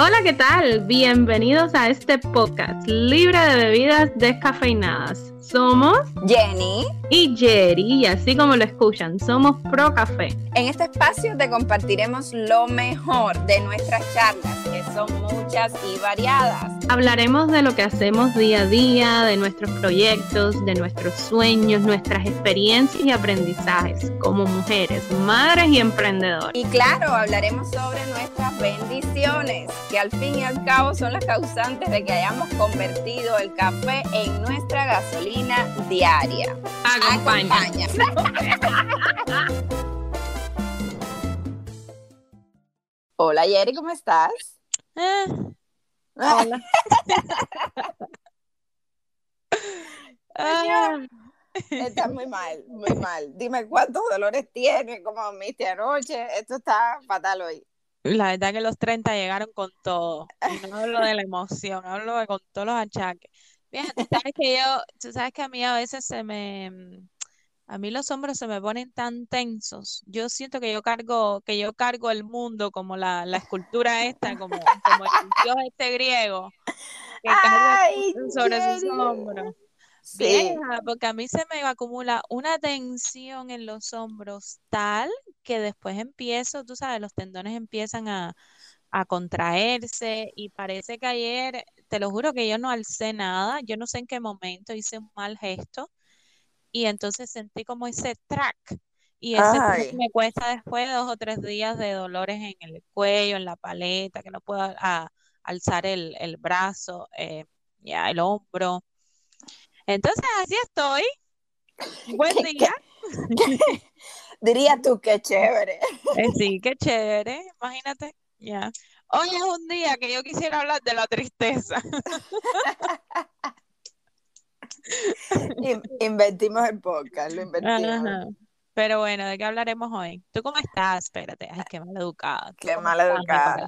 Hola, ¿qué tal? Bienvenidos a este podcast libre de bebidas descafeinadas. Somos Jenny y Jerry, y así como lo escuchan, somos Pro Café. En este espacio te compartiremos lo mejor de nuestras charlas, que son muchas y variadas. Hablaremos de lo que hacemos día a día, de nuestros proyectos, de nuestros sueños, nuestras experiencias y aprendizajes como mujeres, madres y emprendedoras. Y claro, hablaremos sobre nuestras bendiciones, que al fin y al cabo son las causantes de que hayamos convertido el café en nuestra gasolina diaria. Acompaña. Hola Yeri, ¿cómo estás? Eh, hola. Ah. Estás muy mal, muy mal. Dime cuántos dolores tienes, cómo dormiste anoche. Esto está fatal hoy. La verdad que los 30 llegaron con todo. Y no hablo de la emoción, hablo de con todos los achaques. Fíjate, tú sabes que yo, tú sabes que a mí a veces se me, mm, a mí los hombros se me ponen tan tensos. Yo siento que yo cargo, que yo cargo el mundo como la, la escultura esta, como, como el dios este griego, que carga sobre sus hombros. Sí. Vieja, porque a mí se me acumula una tensión en los hombros tal que después empiezo, tú sabes, los tendones empiezan a, a contraerse y parece que ayer, te lo juro que yo no alcé nada, yo no sé en qué momento hice un mal gesto y entonces sentí como ese track y ese me cuesta después dos o tres días de dolores en el cuello, en la paleta, que no puedo a- alzar el, el brazo, eh, ya el hombro. Entonces así estoy. Buen ¿Qué- día. Dirías tú qué chévere. Eh, sí, qué chévere, imagínate. Ya. Hoy es un día que yo quisiera hablar de la tristeza. In- inventimos el podcast, lo inventimos. Ajá. Pero bueno, ¿de qué hablaremos hoy? ¿Tú cómo estás? Espérate, ay, qué maleducada. ¿Tú Qué mi educada.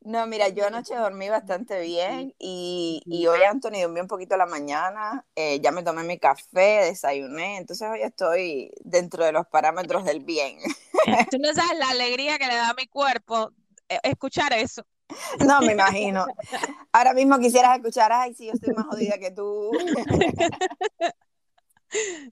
No, mira, yo anoche dormí bastante bien y, y hoy Anthony durmió un poquito a la mañana, eh, ya me tomé mi café, desayuné, entonces hoy estoy dentro de los parámetros del bien. Tú no sabes la alegría que le da a mi cuerpo escuchar eso. No, me imagino. Ahora mismo quisieras escuchar, ay, sí, yo estoy más jodida que tú.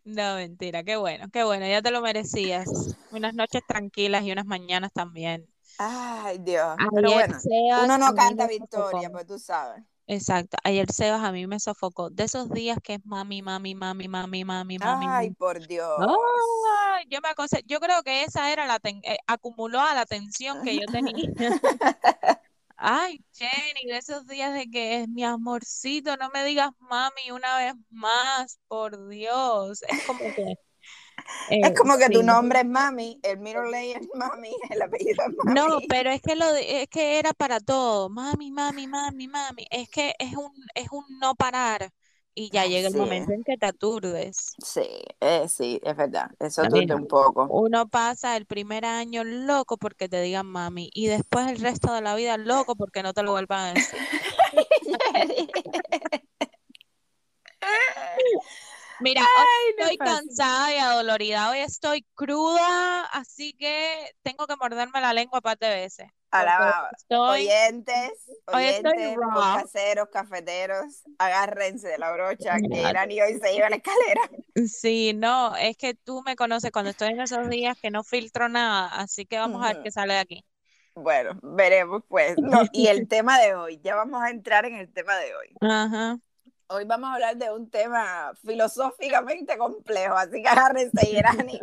No, mentira, qué bueno, qué bueno, ya te lo merecías. Unas noches tranquilas y unas mañanas también. Ay, Dios. Pero Ayer bueno, Sebas uno no canta victoria, pues tú sabes. Exacto, ayer Sebas a mí me sofocó. De esos días que es mami, mami, mami, mami, mami, mami, Ay, mami. por Dios. Ay, yo me yo creo que esa era la ten- eh, acumuló a la tensión que yo tenía. Ay, Jenny, de esos días de que es mi amorcito, no me digas mami una vez más, por Dios. Es como que Es eh, como que tu sí. nombre es Mami, el middle name es Mami, el apellido es Mami. No, pero es que lo de- es que era para todo. Mami, mami, mami, mami. Es que es un es un no parar y ya llega el sí. momento en que te aturdes. Sí, eh, sí, es verdad. Eso A aturde un poco. Uno pasa el primer año loco porque te digan mami y después el resto de la vida loco porque no te lo vuelvan a decir. Mira, hoy Ay, estoy cansada y adolorida, hoy estoy cruda, así que tengo que morderme la lengua un par de veces. porque Alaba. estoy, Oyentes, hoy estoy oyentes, caseros, cafeteros, agárrense de la brocha que Mira. Irani hoy se lleva la escalera. Sí, no, es que tú me conoces cuando estoy en esos días que no filtro nada, así que vamos a ver qué sale de aquí. Bueno, veremos pues. No, y el tema de hoy, ya vamos a entrar en el tema de hoy. Ajá. Hoy vamos a hablar de un tema filosóficamente complejo, así que agárrense Irani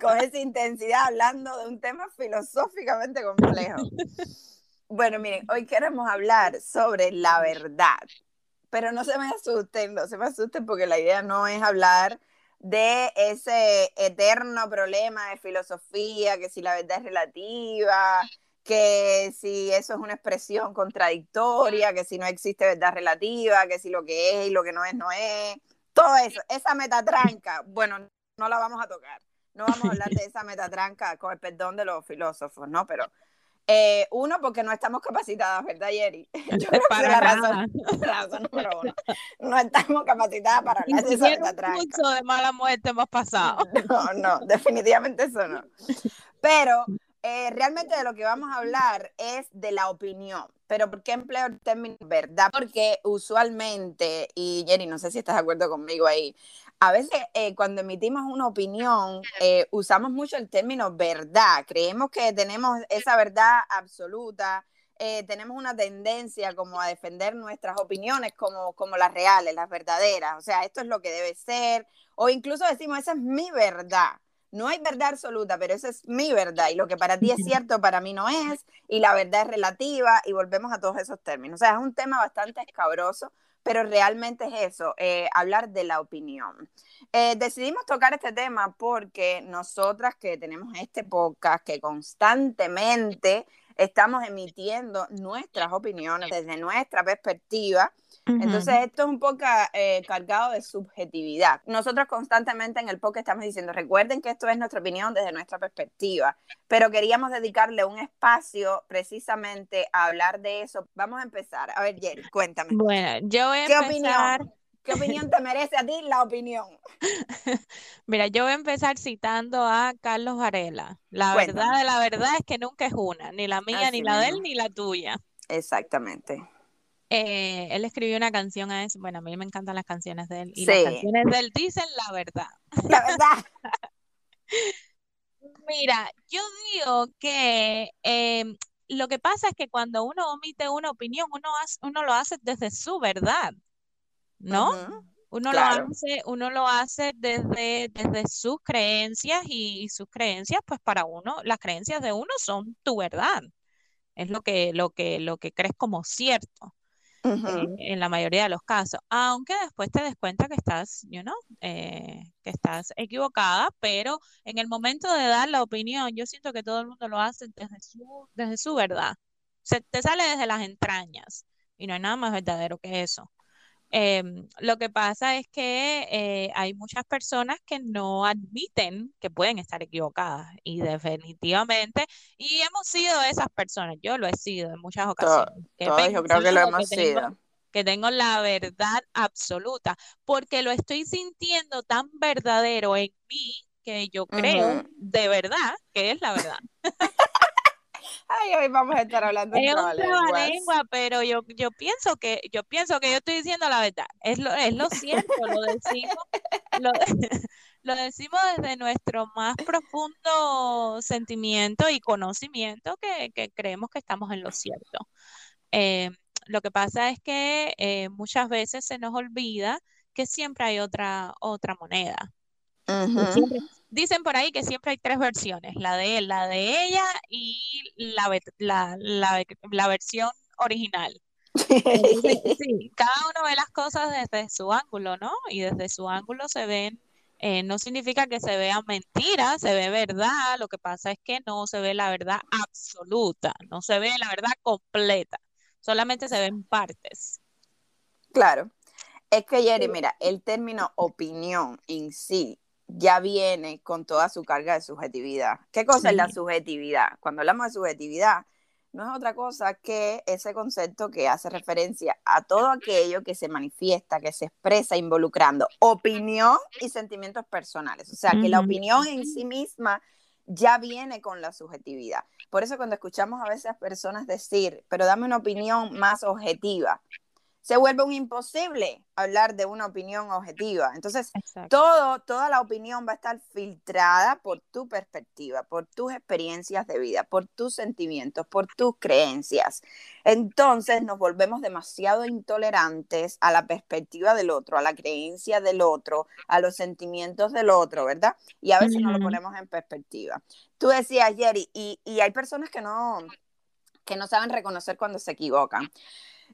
con esa intensidad hablando de un tema filosóficamente complejo. Bueno, miren, hoy queremos hablar sobre la verdad, pero no se me asusten, no se me asusten porque la idea no es hablar de ese eterno problema de filosofía, que si la verdad es relativa, que si eso es una expresión contradictoria, que si no existe verdad relativa, que si lo que es y lo que no es, no es. Todo eso, esa metatranca, bueno, no la vamos a tocar. No vamos a hablar de esa metatranca con el perdón de los filósofos, ¿no? Pero eh, uno, porque no estamos capacitadas, ¿verdad, Yeri? Yo creo que Para es la razón, razón número uno. No estamos capacitadas para hablar de esa metatranca. curso de mala muerte hemos pasado. No, no, definitivamente eso no. Pero eh, realmente de lo que vamos a hablar es de la opinión. Pero ¿por qué empleo el término verdad? Porque usualmente, y Jenny, no sé si estás de acuerdo conmigo ahí, a veces eh, cuando emitimos una opinión eh, usamos mucho el término verdad. Creemos que tenemos esa verdad absoluta. tenemos una tendencia como a defender nuestras opiniones como, como las reales, las verdaderas. O sea, esto es lo que debe ser. O incluso decimos, esa es mi verdad no hay verdad absoluta, pero esa es mi verdad y lo que para ti es cierto, para mí no es, y la verdad es relativa y volvemos a todos esos términos. O sea, es un tema bastante escabroso, pero realmente es eso, eh, hablar de la opinión. Eh, decidimos tocar este tema porque nosotras que tenemos este podcast, que constantemente estamos emitiendo nuestras opiniones desde nuestra perspectiva, entonces, esto es un poco eh, cargado de subjetividad. Nosotros constantemente en el podcast estamos diciendo, recuerden que esto es nuestra opinión desde nuestra perspectiva, pero queríamos dedicarle un espacio precisamente a hablar de eso. Vamos a empezar. A ver, Jerry, cuéntame. Bueno, yo voy a ¿Qué empezar... Opinión? ¿Qué opinión te merece a ti la opinión? Mira, yo voy a empezar citando a Carlos Varela. La verdad de la verdad es que nunca es una, ni la mía, ni la de él, ni la tuya. Exactamente. Eh, él escribió una canción a eso. Bueno, a mí me encantan las canciones de él. Y las canciones de él dicen la verdad. La verdad. Mira, yo digo que em, lo que pasa es que cuando uno omite una opinión, uno, uno lo hace desde su verdad, ¿no? Uno, lo hace, uno lo hace desde, desde sus creencias y, y, sus creencias, pues para uno, las creencias de uno son tu verdad. Es lo que, lo que, lo que crees como cierto. En la mayoría de los casos, aunque después te des cuenta que estás, you know, eh, que estás equivocada, pero en el momento de dar la opinión, yo siento que todo el mundo lo hace desde su, desde su verdad. Se te sale desde las entrañas y no hay nada más verdadero que eso. Em, lo que pasa es que eh, hay muchas personas que no admiten que pueden estar equivocadas y definitivamente, y hemos sido esas personas, yo lo he sido en muchas ocasiones. yo creo que lo hemos sido. que tengo la verdad absoluta, porque lo estoy sintiendo tan verdadero en mí que yo creo de verdad que es la verdad. Ay, hoy vamos a estar hablando de es lengua, pero yo, yo pienso que yo pienso que yo estoy diciendo la verdad. Es lo, es lo cierto, lo decimos, lo, decimos desde nuestro más profundo sentimiento y conocimiento que, creemos que estamos en lo cierto. Eh, lo que pasa es que eh, muchas veces se nos olvida que siempre hay otra, otra moneda dicen por ahí que siempre hay tres versiones, la de él, la de ella y la, la, versión original. sí, cada uno ve las cosas desde su ángulo, ¿no? Y desde su ángulo se ven, eh, no significa que se vea mentira, se ve verdad, lo que pasa es que no se ve la verdad absoluta, no se ve la verdad completa, solamente se ven partes. Claro. Es que, Jerry, mira, el término opinión en sí ya viene con toda su carga de subjetividad. ¿Qué cosa es la subjetividad? Cuando hablamos de subjetividad, no es otra cosa que ese concepto que hace referencia a todo aquello que se manifiesta, que se expresa involucrando opinión y sentimientos personales. O sea, que la opinión en sí misma ya viene con la subjetividad. Por eso cuando escuchamos a veces a personas decir, pero dame una opinión más objetiva, se vuelve un imposible hablar de una opinión objetiva. Entonces, todo, toda la opinión va a estar filtrada por tu perspectiva, por tus experiencias de vida, por tus sentimientos, por tus creencias. Entonces, nos volvemos demasiado intolerantes a la perspectiva del otro, a la creencia del otro, a los sentimientos del otro, ¿verdad? Y a veces no lo ponemos en perspectiva. Tú decías, Jerry, y, y hay personas que no, que no saben reconocer cuando se equivocan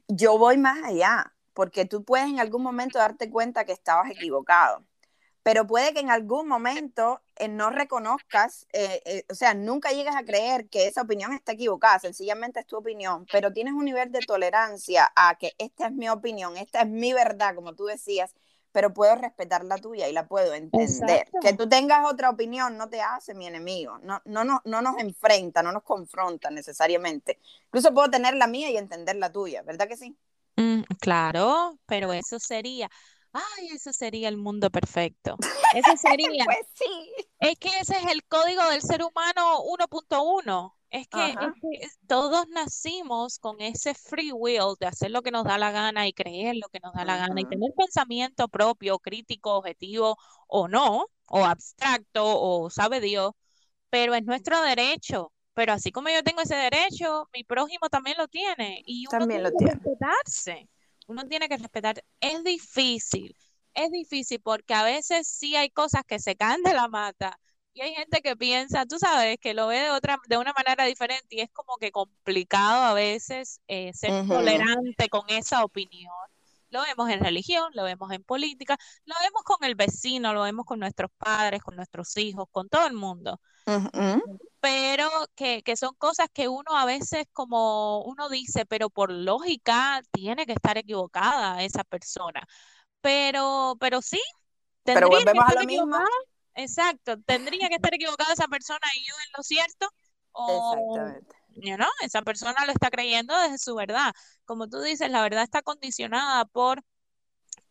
yo voy más allá, porque tú puedes en algún momento darte cuenta que estabas equivocado, pero puede que en algún momento eh, no reconozcas, eh, eh, o sea, nunca llegues a creer que esa opinión está equivocada, sencillamente es tu opinión, pero tienes un nivel de tolerancia a que esta es mi opinión, esta es mi verdad, como tú decías, pero puedo respetar la tuya y la puedo entender. Que tú tengas otra opinión no te hace mi enemigo, no, no, no, no nos enfrenta, no nos confronta necesariamente. Incluso puedo tener la mía y entender la tuya, ¿verdad que sí? Mm, claro, pero eso sería, ay, ese sería el mundo perfecto. Ese sería. pues sí. Es que ese es el código del ser humano 1.1. Es que, todos nacimos con ese free will de hacer lo que nos da la gana y creer lo que nos da la gana y tener pensamiento propio, crítico, objetivo o no, o abstracto, o sabe Dios, pero es nuestro derecho. Pero así como yo tengo ese derecho, mi prójimo también lo tiene y uno también tiene lo que tiene. respetarse. Uno tiene que respetar. Es difícil, es difícil porque a veces sí hay cosas que se caen de la mata y hay gente que piensa, tú sabes, que lo ve de otra, de una manera diferente y es como que complicado a veces eh, ser tolerante con esa opinión. Lo vemos en religión, lo vemos en política, lo vemos con el vecino, lo vemos con nuestros padres, con nuestros hijos, con todo el mundo. Pero que, que son cosas que uno a veces como uno dice, pero por lógica tiene que estar equivocada esa persona. Pero, pero sí, pero tendría que a. Exacto, tendría que estar equivocada esa persona y yo en lo cierto, o Exactamente. You know, esa persona lo está creyendo desde su verdad. Como tú dices, la verdad está condicionada por,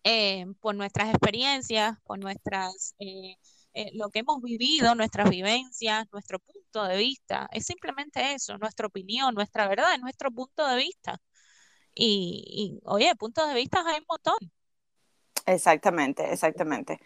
eh, por nuestras experiencias, por nuestras, eh, eh, lo que hemos vivido, nuestras vivencias, nuestro punto de vista. Es simplemente eso, nuestra opinión, nuestra verdad, es nuestro punto de vista. Y, y oye, puntos de vista hay un montón. Exactamente, exactamente.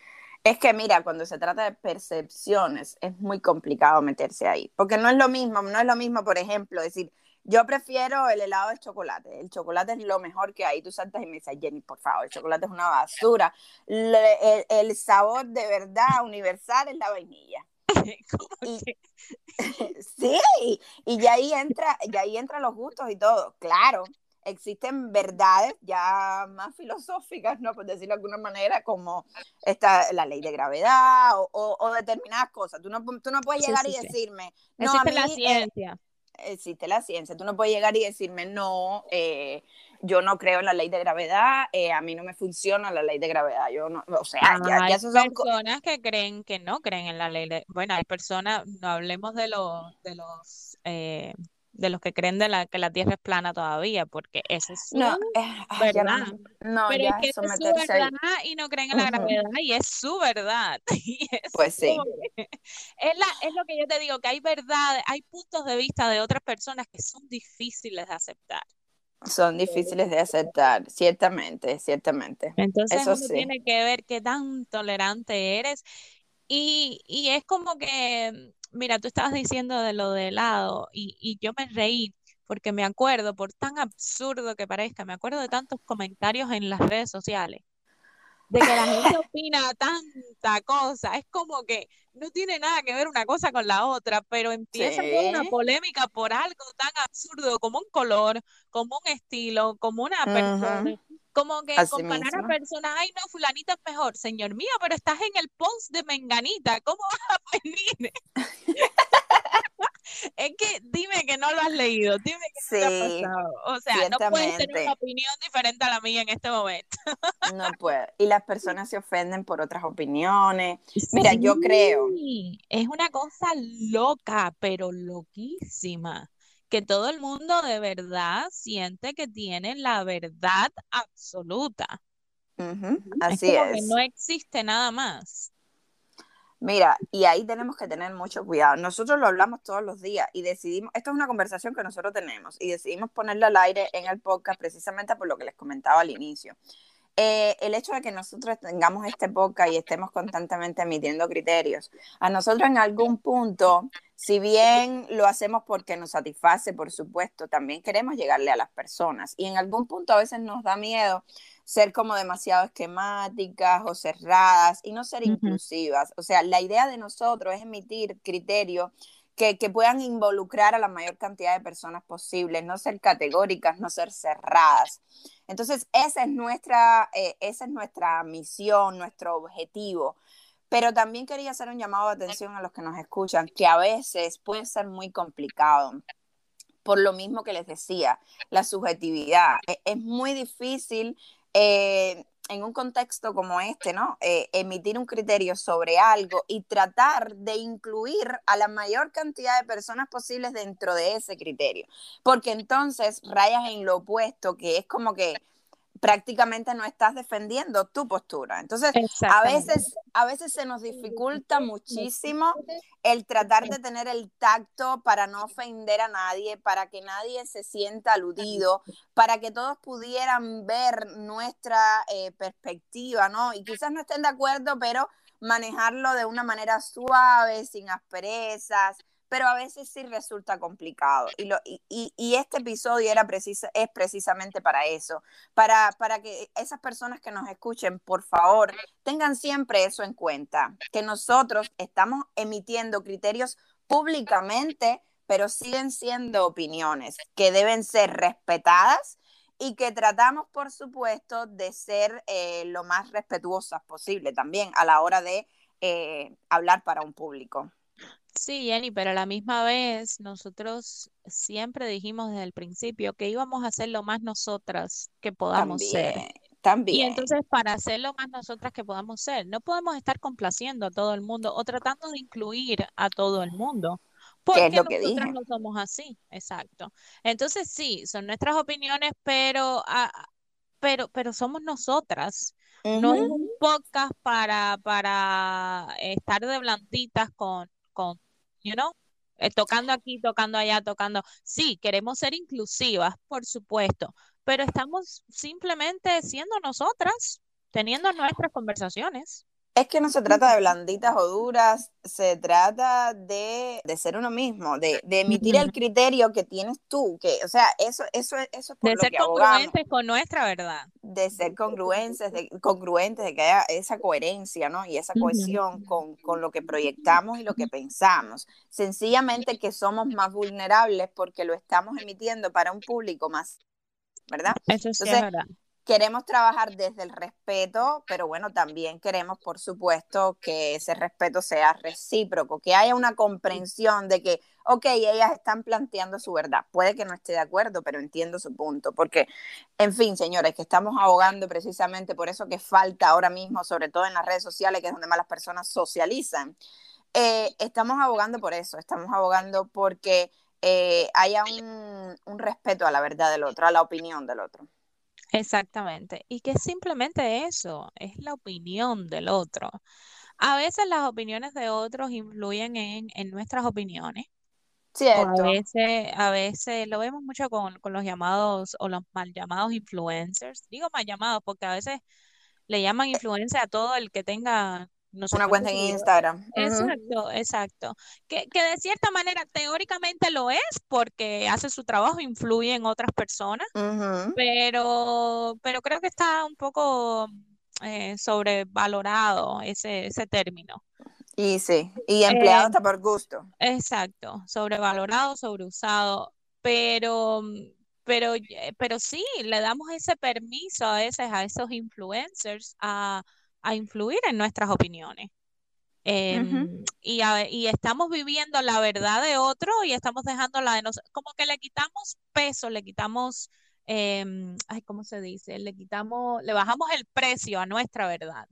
Es que mira, cuando se trata de percepciones es muy complicado meterse ahí, porque no es lo mismo, no es lo mismo, por ejemplo, decir, yo prefiero el helado de chocolate, el chocolate es lo mejor que hay, tú saltas y me dices, Jenny, por favor, el chocolate es una basura, Le- el, el sabor de verdad universal es la vainilla. Y- Sí, y ya ahí entra, ya ahí entran los gustos y todo. Claro, existen verdades ya más filosóficas, ¿no? Por decirlo de alguna manera, como esta, la ley de gravedad o, o- o determinadas cosas. Tú no, tú no puedes llegar sí, y sí. decirme, no, a Existe la eh, ciencia. existe la ciencia. Tú no puedes llegar y decirme, no, eh, yo no creo en la ley de gravedad, eh, a mí no me funciona la ley de gravedad. Yo no, o sea, ya, ya Hay esos son personas que creen que no creen en la ley de, bueno, hay personas, no hablemos de los, de los, eh, de los que creen de la, que la Tierra es plana todavía, porque eso es su No, eh, ya no, verdad. no, Pero ya es que eso es su meterse ahí. verdad y no creen en la Ujú. gravedad y es su verdad. Y es Pues sí. es, la, es lo que yo te digo, que hay verdad, hay puntos de vista de otras personas que son difíciles de aceptar. Son difíciles de aceptar, ciertamente, ciertamente. Entonces Eso sí. tiene que ver qué tan tolerante eres y, y es como que, mira, tú estabas diciendo de lo de helado y, y yo me reí porque me acuerdo, por tan absurdo que parezca, me acuerdo de tantos comentarios en las redes sociales de que la gente opina tanta cosa. Es como que no tiene nada que ver una cosa con la otra, pero empieza haber una Sí. polémica por algo tan absurdo como un color, como un estilo, como una persona. Como que Así comparar a personas, ay no, fulanita es mejor, señor mío, pero estás en el post de Menganita, ¿cómo vas a venir? Es que dime que no lo has leído, dime que no te ha Sí, pasado. O sea, no puedes tener una opinión diferente a la mía en este momento. No puede. Y las personas se ofenden por otras opiniones. Mira, yo creo. Es una cosa loca, pero loquísima, que todo el mundo de verdad siente que tiene la verdad absoluta. Así como que es. no existe nada más. Mira, y ahí tenemos que tener mucho cuidado. Nosotros lo hablamos todos los días y decidimos, esto es una conversación que nosotros tenemos y decidimos ponerla al aire en el podcast precisamente por lo que les comentaba al inicio. Eh, el hecho de que nosotros tengamos este podcast y estemos constantemente emitiendo criterios, a nosotros en algún punto, si bien lo hacemos porque nos satisface, por supuesto, también queremos llegarle a las personas y en algún punto a veces nos da miedo ser como demasiado esquemáticas o cerradas y no ser inclusivas. O sea, la idea de nosotros es emitir criterios que, que puedan involucrar a la mayor cantidad de personas posibles, no ser categóricas, no ser cerradas. Entonces, esa es nuestra, eh, esa es nuestra misión, nuestro objetivo. Pero también quería hacer un llamado de atención a los que nos escuchan, que a veces puede ser muy complicado. Por lo mismo que les decía, la subjetividad. E- Es muy difícil eh, en un contexto como este, ¿no? Eh, emitir un criterio sobre algo y tratar de incluir a la mayor cantidad de personas posibles dentro de ese criterio. Porque entonces rayas en lo opuesto, que es como que prácticamente no estás defendiendo tu postura. Entonces, a veces, a veces se nos dificulta muchísimo el tratar de tener el tacto para no ofender a nadie, para que nadie se sienta aludido, para que todos pudieran ver nuestra eh, perspectiva, ¿no? Y quizás no estén de acuerdo, pero manejarlo de una manera suave, sin asperezas, pero a veces sí resulta complicado. Y, lo, y, y este episodio era precisa, es precisamente para eso, para, para que esas personas que nos escuchen, por favor, tengan siempre eso en cuenta, que nosotros estamos emitiendo criterios públicamente, pero siguen siendo opiniones que deben ser respetadas y que tratamos, por supuesto, de ser eh, lo más respetuosas posible también a la hora de eh, hablar para un público. Sí, Jenny, pero a la misma vez nosotros siempre dijimos desde el principio que íbamos a hacer lo más nosotras que podamos ser. También. Y entonces para hacer lo más nosotras que podamos ser, no podemos estar complaciendo a todo el mundo o tratando de incluir a todo el mundo. Porque es lo que nosotras no somos así, exacto. Entonces sí, son nuestras opiniones, pero, ah, pero, pero somos nosotras. No es un podcast para, para estar de blanditas con, con, you know, eh, tocando aquí, tocando allá, tocando. Sí, queremos ser inclusivas, por supuesto, pero estamos simplemente siendo nosotras, teniendo nuestras conversaciones. Es que no se trata de blanditas o duras, se trata de, ser uno mismo, de, emitir el criterio que tienes tú, que, o sea, eso, eso, eso es por de ser congruentes con nuestra verdad. De ser congruentes, de, congruentes, de que haya esa coherencia, ¿no? Y esa cohesión con, con, lo que proyectamos y lo que pensamos. Sencillamente que somos más vulnerables porque lo estamos emitiendo para un público más, ¿verdad? Eso sí es verdad queremos trabajar desde el respeto, pero bueno, también queremos, por supuesto, que ese respeto sea recíproco, que haya una comprensión de que, ok, ellas están planteando su verdad. Puede que no esté de acuerdo, pero entiendo su punto, porque, en fin, señores, que estamos abogando precisamente por eso que falta ahora mismo, sobre todo en las redes sociales, que es donde más las personas socializan. Eh, estamos abogando por eso, estamos abogando porque eh, haya un, un respeto a la verdad del otro, a la opinión del otro. Exactamente. Y que es simplemente eso, es la opinión del otro. A veces las opiniones de otros influyen en, nuestras opiniones. Cierto. a veces, a veces lo vemos mucho con, con los llamados o los mal llamados influencers. Digo mal llamados porque a veces le llaman influencer a todo el que tenga una cuenta en Instagram. Exacto, exacto. Que, que, de cierta manera teóricamente lo es porque hace su trabajo, influye en otras personas, pero, pero creo que está un poco eh, sobrevalorado ese, ese término. Y sí, y empleado hasta por gusto. Exacto, sobrevalorado, sobreusado, pero, pero, pero sí, le damos ese permiso a veces a esos influencers a a influir en nuestras opiniones. Em, y, y, estamos viviendo la verdad de otro y estamos dejando la de nosotros, como que le quitamos peso, le quitamos, em, ay, ¿cómo se dice? Le quitamos, le bajamos el precio a nuestra verdad,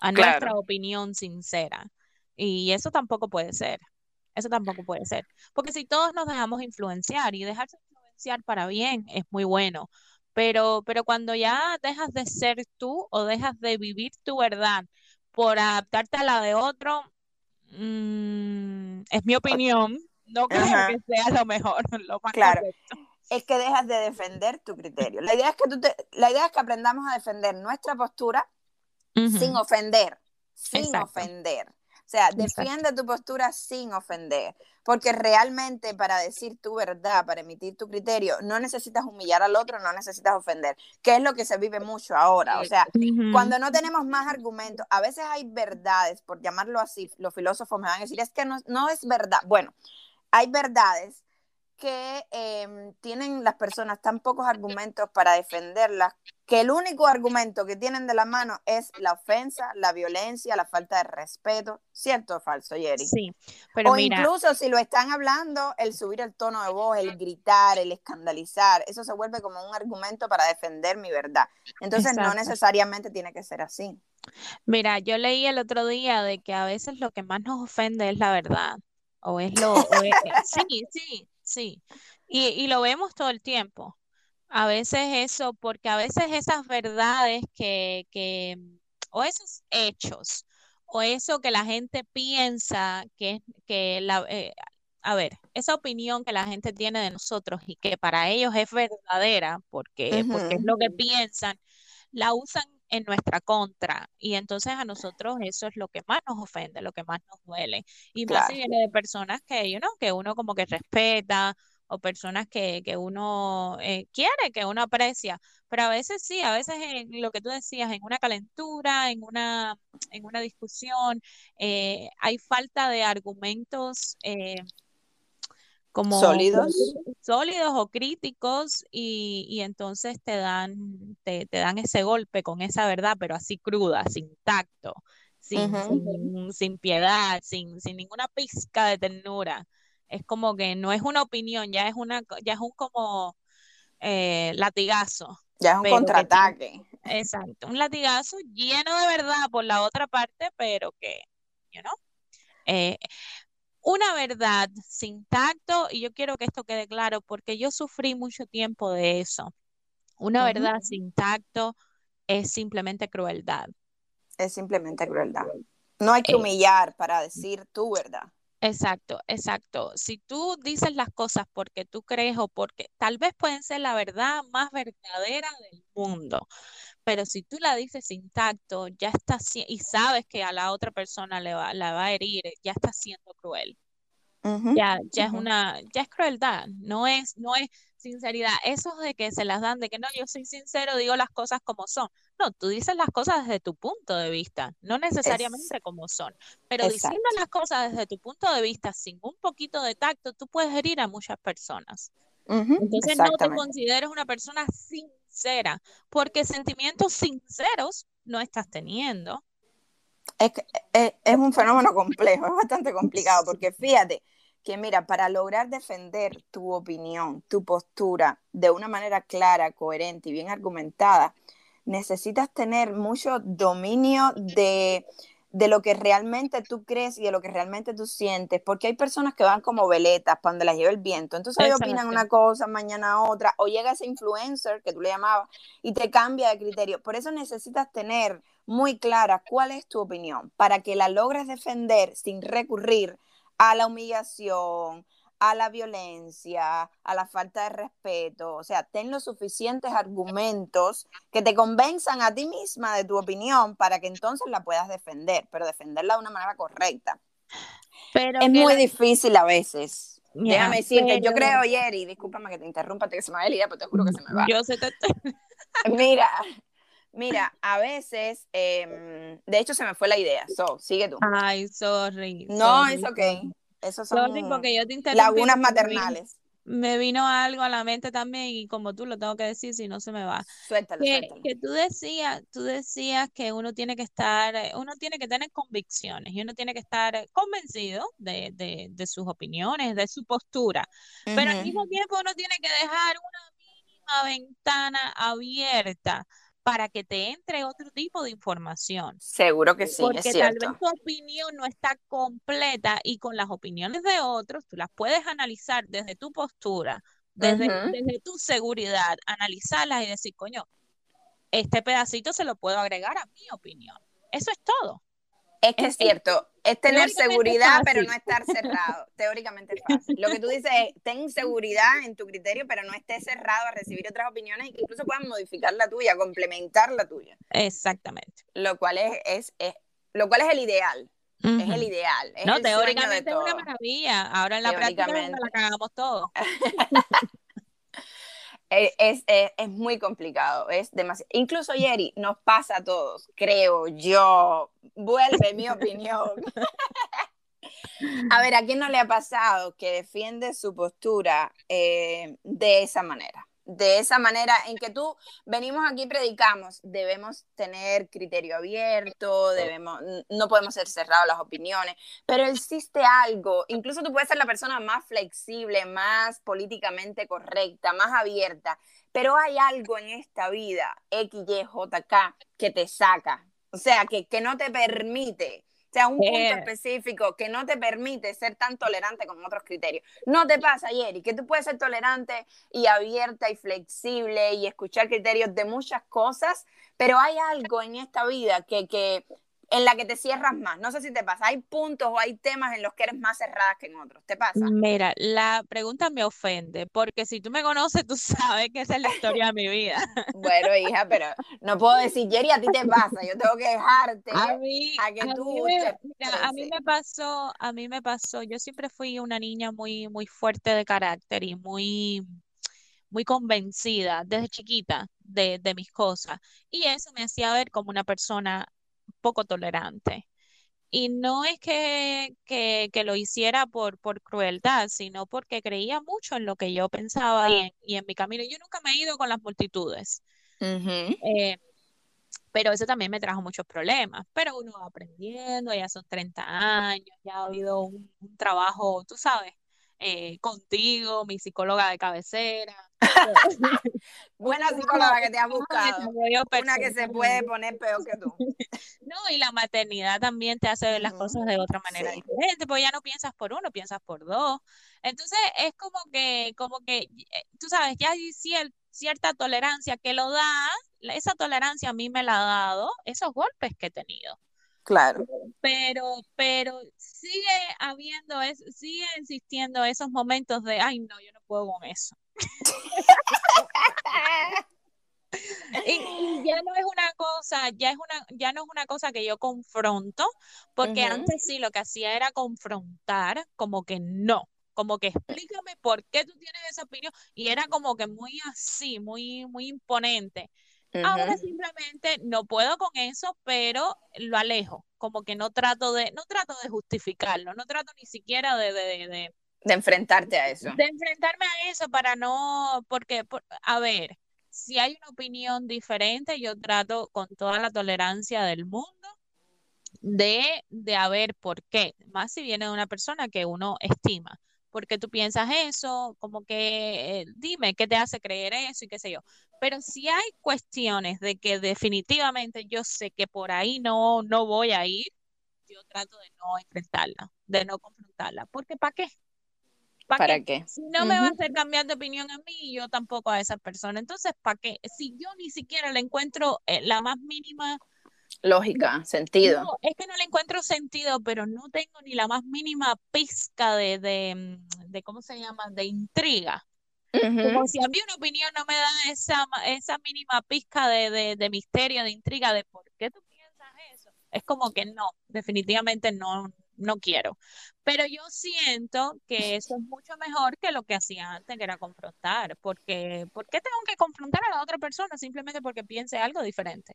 a nuestra opinión sincera. Y eso tampoco puede ser, eso tampoco puede ser. Porque si todos nos dejamos influenciar y dejarse influenciar para bien es muy bueno, pero, pero cuando ya dejas de ser tú o dejas de vivir tu verdad por adaptarte a la de otro, mm, es mi opinión, no creo que sea lo mejor, lo más claro. Es que dejas de defender tu criterio. La idea es que, tú la idea es que aprendamos a defender nuestra postura sin ofender, sin ofender. O sea, defiende tu postura sin ofender, porque realmente para decir tu verdad, para emitir tu criterio, no necesitas humillar al otro, no necesitas ofender, que es lo que se vive mucho ahora. O sea, cuando no tenemos más argumentos, a veces hay verdades, por llamarlo así, los filósofos me van a decir, es que no, no es verdad. Bueno, hay verdades que em, tienen las personas tan pocos argumentos para defenderlas, que el único argumento que tienen de la mano es la ofensa, la violencia, la falta de respeto. ¿Cierto o falso, Jerry? Sí, pero o incluso si lo están hablando, el subir el tono de voz, el gritar, el escandalizar, eso se vuelve como un argumento para defender mi verdad. Entonces no necesariamente tiene que ser así. Mira, yo leí el otro día de que a veces lo que más nos ofende es la verdad. O es lo... sí, sí, Sí, y, y lo vemos todo el tiempo. A veces eso, porque a veces esas verdades que, que o esos hechos, o eso que la gente piensa que, que la, eh, a ver, esa opinión que la gente tiene de nosotros y que para ellos es verdadera, porque, porque es lo que piensan, la usan en nuestra contra. Y entonces a nosotros eso es lo que más nos ofende, lo que más nos duele. Y más si viene de personas que, you know, que uno como que respeta o personas que, que uno eh, quiere, que uno aprecia. Pero a veces sí, a veces en lo que tú decías, en una calentura, en una, en una discusión, eh, hay falta de argumentos. Eh, como sólidos sólidos o críticos y, y entonces te dan te, te, dan ese golpe con esa verdad pero así cruda sin tacto sin, sin, piedad sin, sin ninguna pizca de ternura. Es como que no es una opinión ya es una ya es un como eh, latigazo ya es un contraataque. exacto un latigazo lleno de verdad por la otra parte pero que you know eh, una verdad sin tacto, y yo quiero que esto quede claro porque yo sufrí mucho tiempo de eso. Una verdad sin tacto es simplemente crueldad. Es simplemente crueldad. No hay que eh, humillar para decir tu verdad. Exacto, exacto. Si tú dices las cosas porque tú crees o porque tal vez pueden ser la verdad más verdadera del mundo, pero si tú la dices sin tacto, ya estás y sabes que a la otra persona le va, la va a herir, ya está siendo cruel. ya, ya es una, ya es crueldad, no es, no es sinceridad. Eso de que se las dan, de que no, yo soy sincero, digo las cosas como son. No, tú dices las cosas desde tu punto de vista, no necesariamente como son. Pero diciendo las cosas desde tu punto de vista sin un poquito de tacto, tú puedes herir a muchas personas. Entonces no te consideres una persona sin porque sentimientos sinceros no estás teniendo. Es, es, es un fenómeno complejo, es bastante complicado, porque fíjate que mira, para lograr defender tu opinión, tu postura de una manera clara, coherente y bien argumentada, necesitas tener mucho dominio de de lo que realmente tú crees y de lo que realmente tú sientes, porque hay personas que van como veletas donde las lleva el viento, entonces hoy opinan una cosa, mañana otra, o llega ese influencer que tú le llamabas y te cambia de criterio. Por eso necesitas tener muy clara cuál es tu opinión para que la logres defender sin recurrir a la humillación, a la violencia, a la falta de respeto. O sea, ten los suficientes argumentos que te convenzan a ti misma de tu opinión para que entonces la puedas defender, pero defenderla de una manera correcta. Pero es muy difícil a veces. Déjame decirte, yo creo, Yeri, discúlpame que te interrumpa, que se me va el idea, pero te juro que se me va. Yo sé te... Mira, Mira, a veces, em, de hecho se me fue la idea, so, sigue tú. Ay, sorry. No, es ok. Esos son lagunas maternales. Me vino algo a la mente también y como tú lo tengo que decir si no se me va. Suéltalo, que, que tú decías, tú decías que uno tiene que estar, uno tiene que tener convicciones y uno tiene que estar convencido de, de, de sus opiniones, de su postura. Pero al mismo tiempo uno tiene que dejar una mínima ventana abierta para que te entre otro tipo de información. Seguro que sí. Porque tal vez tu opinión no está completa y con las opiniones de otros tú las puedes analizar desde tu postura, desde, desde tu seguridad, analizarlas y decir, coño, este pedacito se lo puedo agregar a mi opinión. Eso es todo. Es que es, cierto, es tener seguridad, pero no estar cerrado. Teóricamente es fácil. Lo que tú dices es, ten seguridad en tu criterio, pero no estés cerrado a recibir otras opiniones y que incluso puedan modificar la tuya, complementar la tuya. Exactamente. Lo cual es, es, lo cual es el ideal. Es el ideal. no, teóricamente es una maravilla. Ahora en la práctica la cagamos todo. Eh, es, es, muy complicado, es demasiado. Incluso Yeri, nos pasa a todos, creo yo. Vuelve mi opinión. a ver, ¿a quién no le ha pasado que defiende su postura eh, de esa manera? De esa manera en que tú venimos aquí predicamos, debemos tener criterio abierto, debemos, no podemos ser cerrados las opiniones, pero existe algo, incluso tú puedes ser la persona más flexible, más políticamente correcta, más abierta, pero hay algo en esta vida, X, Y, J, K, que te saca, o sea, que, que no te permite O sea, un punto Eh. específico que no te permite ser tan tolerante con otros criterios. No te pasa, Yeri, que tú puedes ser tolerante y abierta y flexible y escuchar criterios de muchas cosas, pero hay algo en esta vida que, que en la que te cierras más. No sé si te pasa. Hay puntos o hay temas en los que eres más cerrada que en otros. ¿Te pasa? Mira, la pregunta me ofende, porque si tú me conoces, tú sabes que esa es la historia de mi vida. Bueno, hija, pero no puedo decir, Jerry, a ti te pasa. Yo tengo que dejarte. A mí, a que a tú mí me, te mira, a mí me pasó, a mí me pasó, yo siempre fui una niña muy, muy fuerte de carácter y muy, muy convencida desde chiquita de, de mis cosas. Y eso me hacía ver como una persona poco tolerante. Y no es que, que, que lo hiciera por, por crueldad, sino porque creía mucho en lo que yo pensaba y en, y en mi camino. Yo nunca me he ido con las multitudes. Eh, pero eso también me trajo muchos problemas. Pero uno va aprendiendo, ya son 30 años, ya ha habido un, un trabajo, tú sabes, eh, contigo, mi psicóloga de cabecera. Buena psicóloga que te ha trabajo de buscado. Una que se puede poner peor que tú. No, y la maternidad también te hace ver las cosas de otra manera Sí. diferente, porque ya no piensas por uno, piensas por dos. Entonces es como que, como que, eh, tú sabes, ya hay cier- cierta tolerancia que lo da, esa tolerancia a mí me la ha dado esos golpes que he tenido. Claro. Pero, pero sigue habiendo, es, sigue existiendo esos momentos de, ay, no, yo no puedo con eso. Y, y ya no es una cosa, ya es una, ya no es una cosa que yo confronto, porque Ujú. antes sí lo que hacía era confrontar, como que no, como que explícame por qué tú tienes esa opinión, y era como que muy así, muy, muy imponente. Ahora Ujú. simplemente no puedo con eso, pero lo alejo, como que no trato de, no trato de justificarlo, no trato ni siquiera de, de, de, de- enfrentarte a eso. de enfrentarme a eso para no, porque, por- a ver, si hay una opinión diferente, yo trato con toda la tolerancia del mundo de, de a ver por qué, más si viene de una persona que uno estima. ¿Por qué tú piensas eso? Como que, eh, dime, ¿qué te hace creer eso? Y qué sé yo. Pero si hay cuestiones de que definitivamente yo sé que por ahí no, no voy a ir, yo trato de no enfrentarla, de no confrontarla. Porque ¿para qué? ¿Para ¿Para qué? Si no me va a hacer cambiar de opinión a mí, yo tampoco a esa persona. Entonces, ¿para qué? Si yo ni siquiera le encuentro eh, la más mínima Lógica, sentido. no, es que no le encuentro sentido, pero no tengo ni la más mínima pizca de, de, mm, de ¿cómo se llama? De intriga. Como Ujú. si a mí una opinión no me da esa, esa mínima pizca de, de, de misterio, de intriga, de por qué tú piensas eso. Es como que no, definitivamente no, no quiero. Pero yo siento que eso es mucho mejor que lo que hacía antes, que era confrontar. Porque, ¿por qué tengo que confrontar a la otra persona simplemente porque piense algo diferente?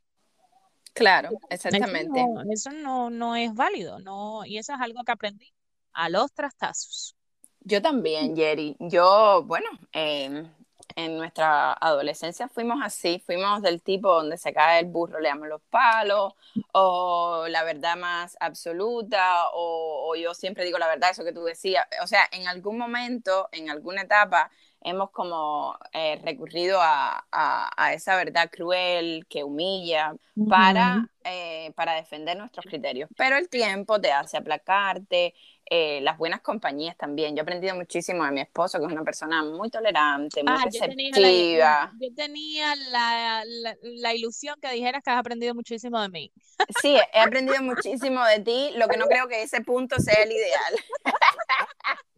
Claro, Eso exactamente. no, eso no, no es válido, no, y eso es algo que aprendí a los trastazos. Yo también, Jerry. Yo, bueno, eh, en nuestra adolescencia fuimos así, fuimos del tipo donde se cae el burro, le damos los palos, o la verdad más absoluta, o, o yo siempre digo la verdad, eso que tú decías. O sea, en algún momento, en alguna etapa, hemos como eh, recurrido a, a- a esa verdad cruel que humilla para, eh, para defender nuestros criterios. Pero el tiempo te hace aplacarte, eh, las buenas compañías también. Yo he aprendido muchísimo de mi esposo, que es una persona muy tolerante, muy Ah, yo tenía receptiva. la- yo tenía la, la, la ilusión que dijeras que has aprendido muchísimo de mí. Sí, he aprendido muchísimo de ti, lo que no creo que ese punto sea el ideal.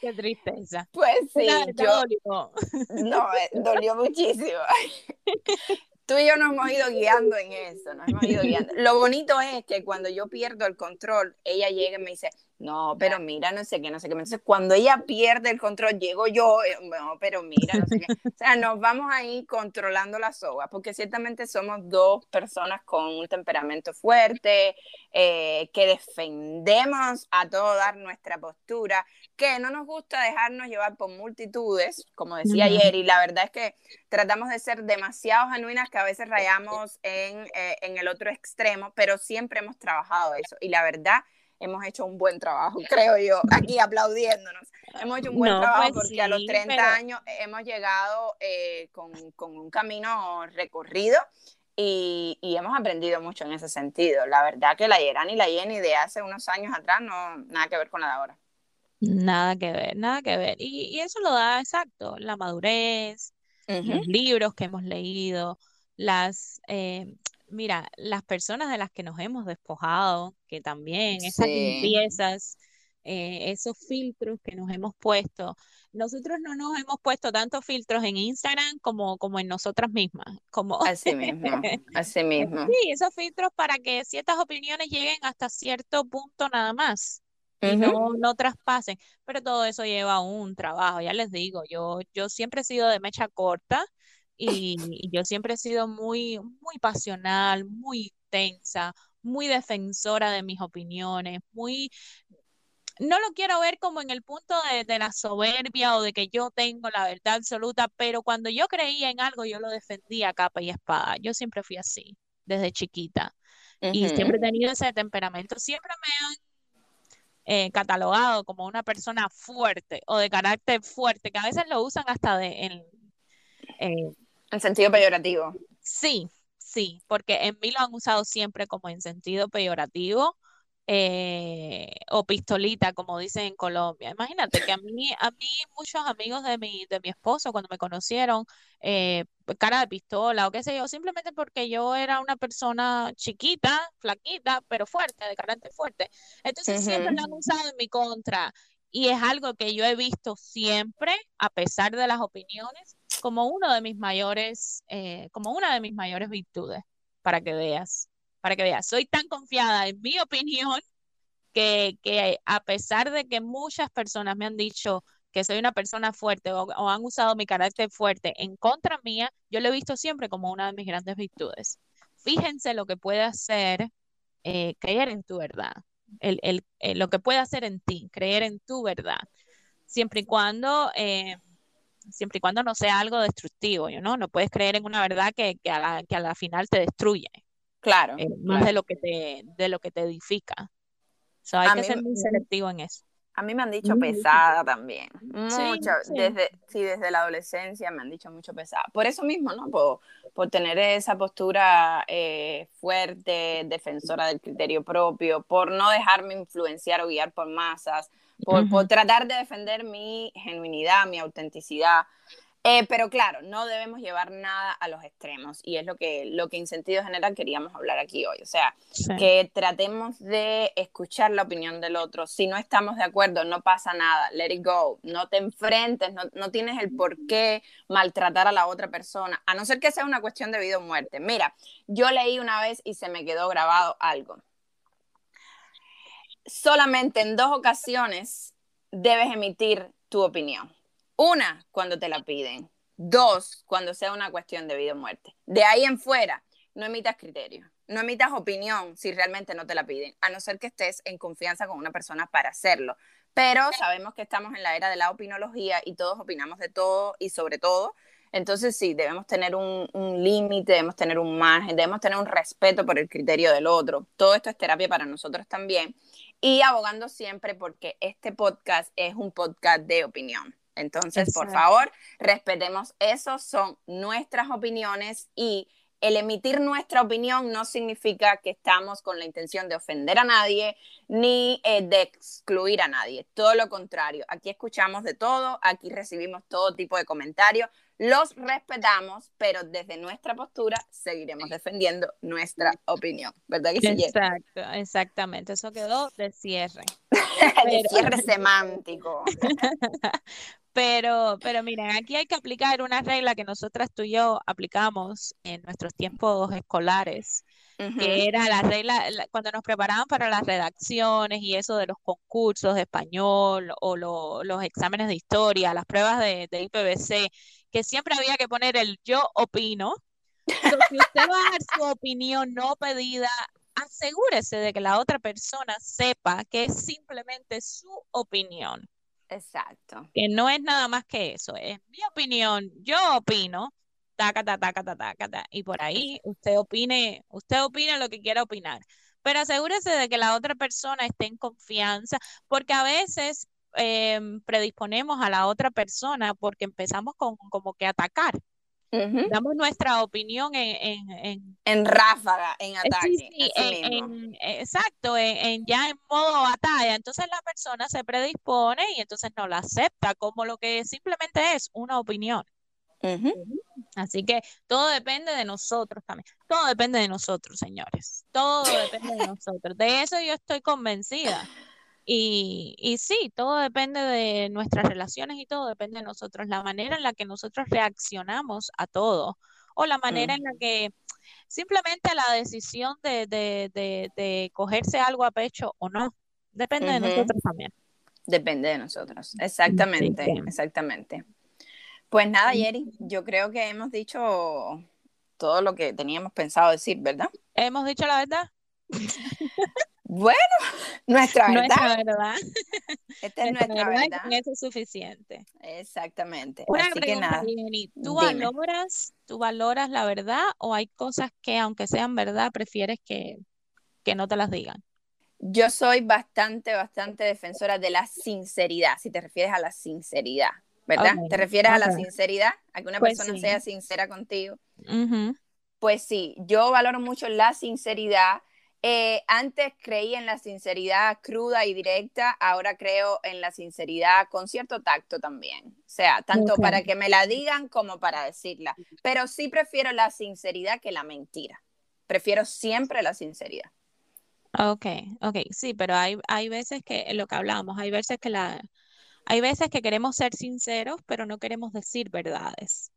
Qué tristeza. Pues sí, yo, dolió. no, eh, dolió muchísimo. Tú y yo nos hemos ido guiando en eso, nos hemos ido guiando. Lo bonito es que cuando yo pierdo el control, ella llega y me dice, no, pero mira, no sé qué, no sé qué. Entonces, cuando ella pierde el control, llego yo, eh, no, pero mira, no sé qué. O sea, nos vamos ahí controlando la soga, porque ciertamente somos dos personas con un temperamento fuerte, eh, que defendemos a todo dar nuestra postura, que no nos gusta dejarnos llevar por multitudes, como decía ayer, y la verdad es que tratamos de ser demasiado genuinas que a veces rayamos en, eh, en el otro extremo, pero siempre hemos trabajado eso. Y la verdad, hemos hecho un buen trabajo, creo yo, aquí aplaudiéndonos. Hemos hecho un buen No, trabajo pues porque a los sí, 30 pero- años hemos llegado eh, con, con un camino recorrido y, hemos aprendido mucho en ese sentido. La verdad que la Yeran y la Jenny de hace unos años atrás no nada que ver con la de ahora. Nada que ver, nada que ver. Y, eso lo da exacto, la madurez, los libros que hemos leído, las, eh, mira, las personas de las que nos hemos despojado, que también, esas limpiezas, eh, esos filtros que nos hemos puesto. Nosotros no nos hemos puesto tantos filtros en Instagram como, como en nosotras mismas. Como... Así mismo, así mismo. Sí, esos filtros para que ciertas opiniones lleguen hasta cierto punto nada más y no, no traspasen. Pero todo eso lleva un trabajo, ya les digo, yo, yo siempre he sido de mecha corta y, y yo siempre he sido muy, muy pasional, muy tensa, muy defensora de mis opiniones, muy, no lo quiero ver como en el punto de, la soberbia o de que yo tengo la verdad absoluta, pero cuando yo creía en algo, yo lo defendía a capa y espada. Yo siempre fui así, desde chiquita. Y siempre he tenido ese temperamento. Siempre me han eh, catalogado como una persona fuerte o de carácter fuerte, que a veces lo usan hasta de en, en sentido peyorativo. Sí, sí, porque en mí lo han usado siempre como en sentido peyorativo eh, o pistolita, como dicen en Colombia. Imagínate que a mí, a mí muchos amigos de mi, de mi esposo, cuando me conocieron, eh, cara de pistola o qué sé yo, simplemente porque yo era una persona chiquita, flaquita, pero fuerte, de carácter fuerte. Entonces siempre lo han usado en mi contra. Y es algo que yo he visto siempre, a pesar de las opiniones, como uno de mis mayores, eh, como una de mis mayores virtudes, para que veas para que veas, soy tan confiada en mi opinión que, a pesar de que muchas personas me han dicho que soy una persona fuerte o, han usado mi carácter fuerte en contra mía, yo lo he visto siempre como una de mis grandes virtudes. Fíjense lo que puede hacer eh, creer en tu verdad, el, lo que puede hacer en ti, creer en tu verdad, siempre y cuando... Eh, siempre y cuando no sea algo destructivo, ¿no? No puedes creer en una verdad que, que, a, la, que a la final te destruye. Claro. Eh, más de lo que te, de lo que te edifica. So, hay que ser muy selectivo en eso. A mí me han dicho pesada también. Mucho. Desde, sí, desde la adolescencia me han dicho mucho pesada. Por eso mismo, ¿no? Por, por tener esa postura eh, fuerte, defensora del criterio propio, por no dejarme influenciar o guiar por masas, por, por tratar de defender mi genuinidad, mi autenticidad. Eh, pero claro, no debemos llevar nada a los extremos y es lo que, lo que en sentido general queríamos hablar aquí hoy. O sea, que tratemos de escuchar la opinión del otro. Si no estamos de acuerdo, no pasa nada, let it go. No te enfrentes, no, no tienes el por qué maltratar a la otra persona, a no ser que sea una cuestión de vida o muerte. Mira, yo leí una vez y se me quedó grabado algo. Solamente en dos ocasiones debes emitir tu opinión una, cuando te la piden. Dos, cuando sea una cuestión de vida o muerte. De ahí en fuera, no emitas criterio, no emitas opinión si realmente no te la piden, a no ser que estés en confianza con una persona para hacerlo. Pero sabemos que estamos en la era de la opinología y todos opinamos de todo y sobre todo. Entonces sí, debemos tener un, límite, debemos tener un margen, debemos tener un respeto por el criterio del otro. Todo esto es terapia para nosotros también. Y abogando siempre porque este podcast es un podcast de opinión. Entonces, por favor, respetemos eso, son nuestras opiniones y el emitir nuestra opinión no significa que estamos con la intención de ofender a nadie ni eh, de excluir a nadie. Todo lo contrario, aquí escuchamos de todo, aquí recibimos todo tipo de comentarios, los respetamos, pero desde nuestra postura seguiremos defendiendo nuestra opinión, ¿verdad que sí? Exacto, exactamente, eso quedó de cierre. de cierre semántico. Pero, pero miren, aquí hay que aplicar una regla que nosotras tú y yo aplicamos en nuestros tiempos escolares, que era la regla, cuando nos preparaban para las redacciones y eso de los concursos de español o los exámenes de historia, las pruebas de, de que siempre había que poner el yo opino. si usted va a dar su opinión no pedida, asegúrese de que la otra persona sepa que es simplemente su opinión. Exacto. Que no es nada más que eso, es mi opinión, yo opino, taca, taca, taca, taca, taca, y por ahí usted opine, usted opine lo que quiera opinar. Pero asegúrese de que la otra persona esté en confianza, porque a veces em, predisponemos a la otra persona porque empezamos con como que atacar. Damos nuestra opinión en, en, en, ráfaga, en ataque. Sí, sí, en, exacto, en, ya en modo batalla. Entonces la persona se predispone y entonces no la acepta como lo que simplemente es una opinión. Así que todo depende de nosotros también. Todo depende de nosotros, señores. Todo depende de nosotros. De eso yo estoy convencida. Y, y sí, todo depende de nuestras relaciones y todo depende de nosotros. La manera en la que nosotros reaccionamos a todo o la manera en la que simplemente la decisión de, de, de, cogerse algo a pecho o no, depende de nosotros también. Depende de nosotros, exactamente, exactamente. Pues nada, Yeri, yo creo que hemos dicho todo lo que teníamos pensado decir, ¿verdad? Hemos dicho la verdad. bueno, nuestra verdad. Nuestra verdad. Esta es nuestra, verdad. Eso es suficiente. Exactamente. Una Así que nada. ¿tú valoras, ¿Tú valoras la verdad o hay cosas que, aunque sean verdad, prefieres que, que no te las digan? Yo soy bastante, bastante defensora de la sinceridad, si te refieres a la sinceridad. ¿verdad? ¿Te refieres a la sinceridad? A que una pues persona sea sincera contigo. Pues sí, yo valoro mucho la sinceridad. Eh, antes creí en la sinceridad cruda y directa, ahora creo en la sinceridad con cierto tacto también. O sea, tanto para que me la digan como para decirla. Pero sí prefiero la sinceridad que la mentira. Prefiero siempre la sinceridad. Ok, ok, sí, pero hay, hay veces que, lo que hablábamos, hay veces que la, hay veces que queremos ser sinceros, pero no queremos decir verdades.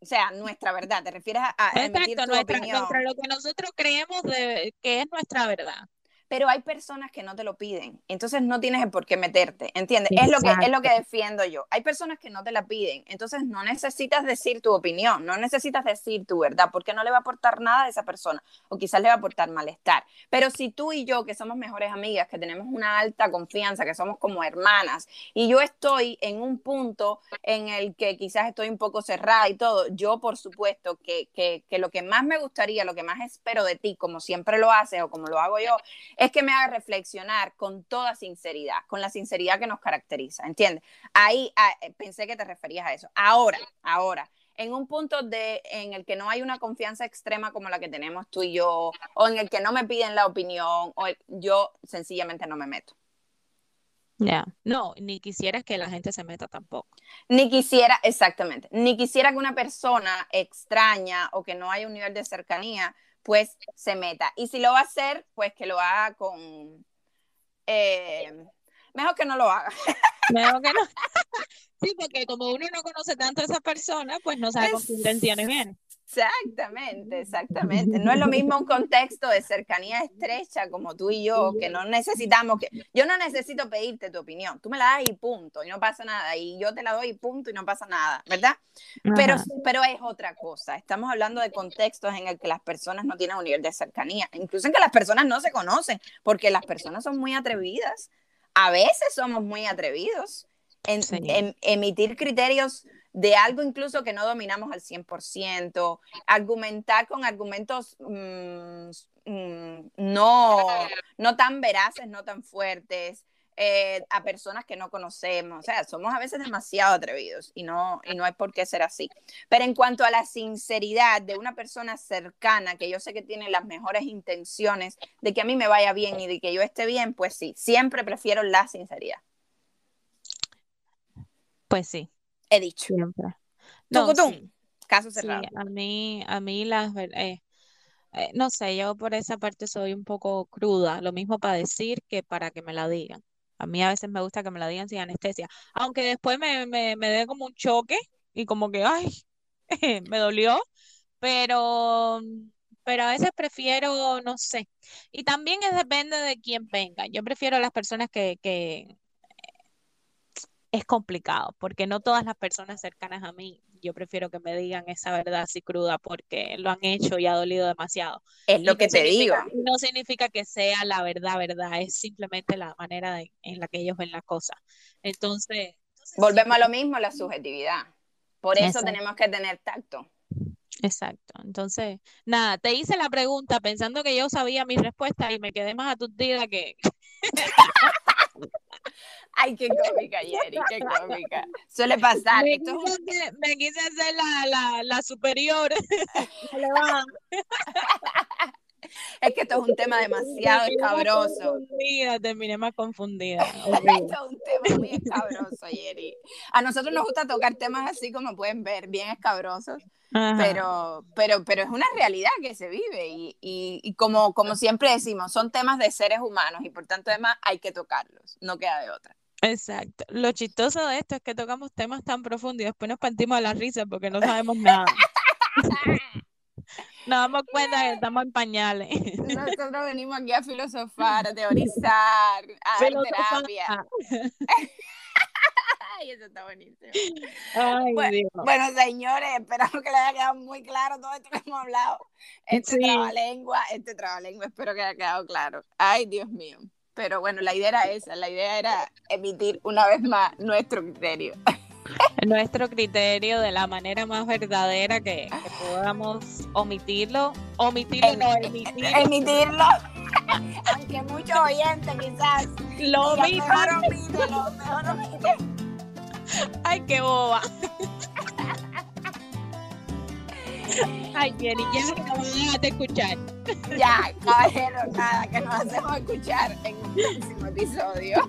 O sea, nuestra verdad, te refieres a, emitir tu opinión. lo que nosotros creemos de, que es nuestra verdad pero hay personas que no te lo piden, entonces no tienes por qué meterte, ¿entiendes? Es lo, que, es lo que defiendo yo. Hay personas que no te la piden, entonces no necesitas decir tu opinión, no necesitas decir tu verdad, porque no le va a aportar nada a esa persona, o quizás le va a aportar malestar. Pero si tú y yo, que somos mejores amigas, que tenemos una alta confianza, que somos como hermanas, y yo estoy en un punto en el que quizás estoy un poco cerrada y todo, yo por supuesto que, que, que lo que más me gustaría, lo que más espero de ti, como siempre lo haces o como lo hago yo, es que me haga reflexionar con toda sinceridad, con la sinceridad que nos caracteriza, ¿entiendes? Ahí ah, eh, pensé que te referías a eso. Ahora, ahora, en un punto de, en el que no hay una confianza extrema como la que tenemos tú y yo, o en el que no me piden la opinión, o yo sencillamente no me meto. Ya, no, ni quisieras que la gente se meta tampoco. Ni quisiera, exactamente, ni quisiera que una persona extraña o que no haya un nivel de cercanía pues se meta. Y si lo va a hacer, pues que lo haga con... Eh, mejor que no lo haga. Mejor que no. Sí, porque como uno no conoce tanto a esa persona, pues no sabe con qué intenciones viene. Exactamente, exactamente. No es lo mismo un contexto de cercanía estrecha como tú y yo, que no necesitamos que... Yo no necesito pedirte tu opinión, tú me la das y punto, y no pasa nada, y yo te la doy y punto, y no pasa nada, ¿verdad? Pero, pero es otra cosa, estamos hablando de contextos en el que las personas no tienen un nivel de cercanía, incluso en que las personas no se conocen, porque las personas son muy atrevidas, a veces somos muy atrevidos en emitir criterios de algo incluso que no dominamos al 100%, argumentar con argumentos mm, mm, no, no tan veraces, no tan fuertes, eh, a personas que no conocemos. O sea, somos a veces demasiado atrevidos y no, y no hay por qué ser así. Pero en cuanto a la sinceridad de una persona cercana, que yo sé que tiene las mejores intenciones de que a mí me vaya bien y de que yo esté bien, pues sí, siempre prefiero la sinceridad. Pues sí, he dicho. Siempre. No, Caso cerrado. a mí, a mí las eh, eh, no sé, yo por esa parte soy un poco cruda, lo mismo para decir que para que me la digan. A mí a veces me gusta que me la digan sin anestesia, aunque después me, me, me dé como un choque y como que, ay, me dolió, pero, pero a veces prefiero, no sé. Y también es depende de quién venga. Yo prefiero las personas que, que, es complicado, porque no todas las personas cercanas a mí, yo prefiero que me digan esa verdad así cruda porque lo han hecho y ha dolido demasiado. Es lo que te digo. No significa que sea la verdad, verdad, es simplemente la manera en la que ellos ven las cosas. Entonces... Volvemos a lo mismo, la subjetividad. Por eso tenemos que tener tacto. Exacto. Entonces, nada, te hice la pregunta pensando que yo sabía mi respuesta y me quedé más aturdida que... Ay, qué cómica, Jerry, qué cómica. Suele pasar. Me, Esto es un- quise, hacer- me quise hacer la, la, la superior. es que esto es un tema demasiado escabroso. confundida, terminé más confundida. Esto es un tema muy escabroso, Jerry. A nosotros nos gusta tocar temas así, como pueden ver, bien escabrosos, Ajá. pero, pero, pero es una realidad que se vive y, y, y como, como siempre decimos, son temas de seres humanos y por tanto además hay que tocarlos, no queda de otra. Exacto. Lo chistoso de esto es que tocamos temas tan profundos y después nos partimos a la risa porque no sabemos nada. Nos damos cuenta que estamos en pañales. Nosotros venimos aquí a filosofar, a teorizar, a dar Filosofar. terapia. Ay, eso está buenísimo. Ay. Bueno, señores, esperamos que les haya quedado muy claro todo esto que hemos hablado. Este Sí. trabalengua, este trabalengua, espero que haya quedado claro. Ay, Dios mío. Pero bueno, la idea era esa, la idea era emitir una vez más nuestro criterio. Nuestro criterio de la manera más verdadera que, que podamos omitirlo. Omitirlo, Em- no. Emitirlo. Aunque muchos oyentes quizás Lo digan, mejor omítelo, mejor omítelo. Ay, qué boba. Ay, Jenny, ya no dejas de escuchar. Ya, caballero, nada, que nos hacemos escuchar en un próximo episodio.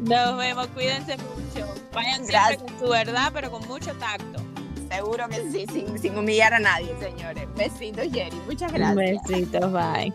Nos vemos, cuídense mucho. Vayan siempre Gracias. con su verdad, pero con mucho tacto. Seguro que sí, sin, sin humillar a nadie, señores. Besitos, Jerry. Muchas gracias. Besitos, bye.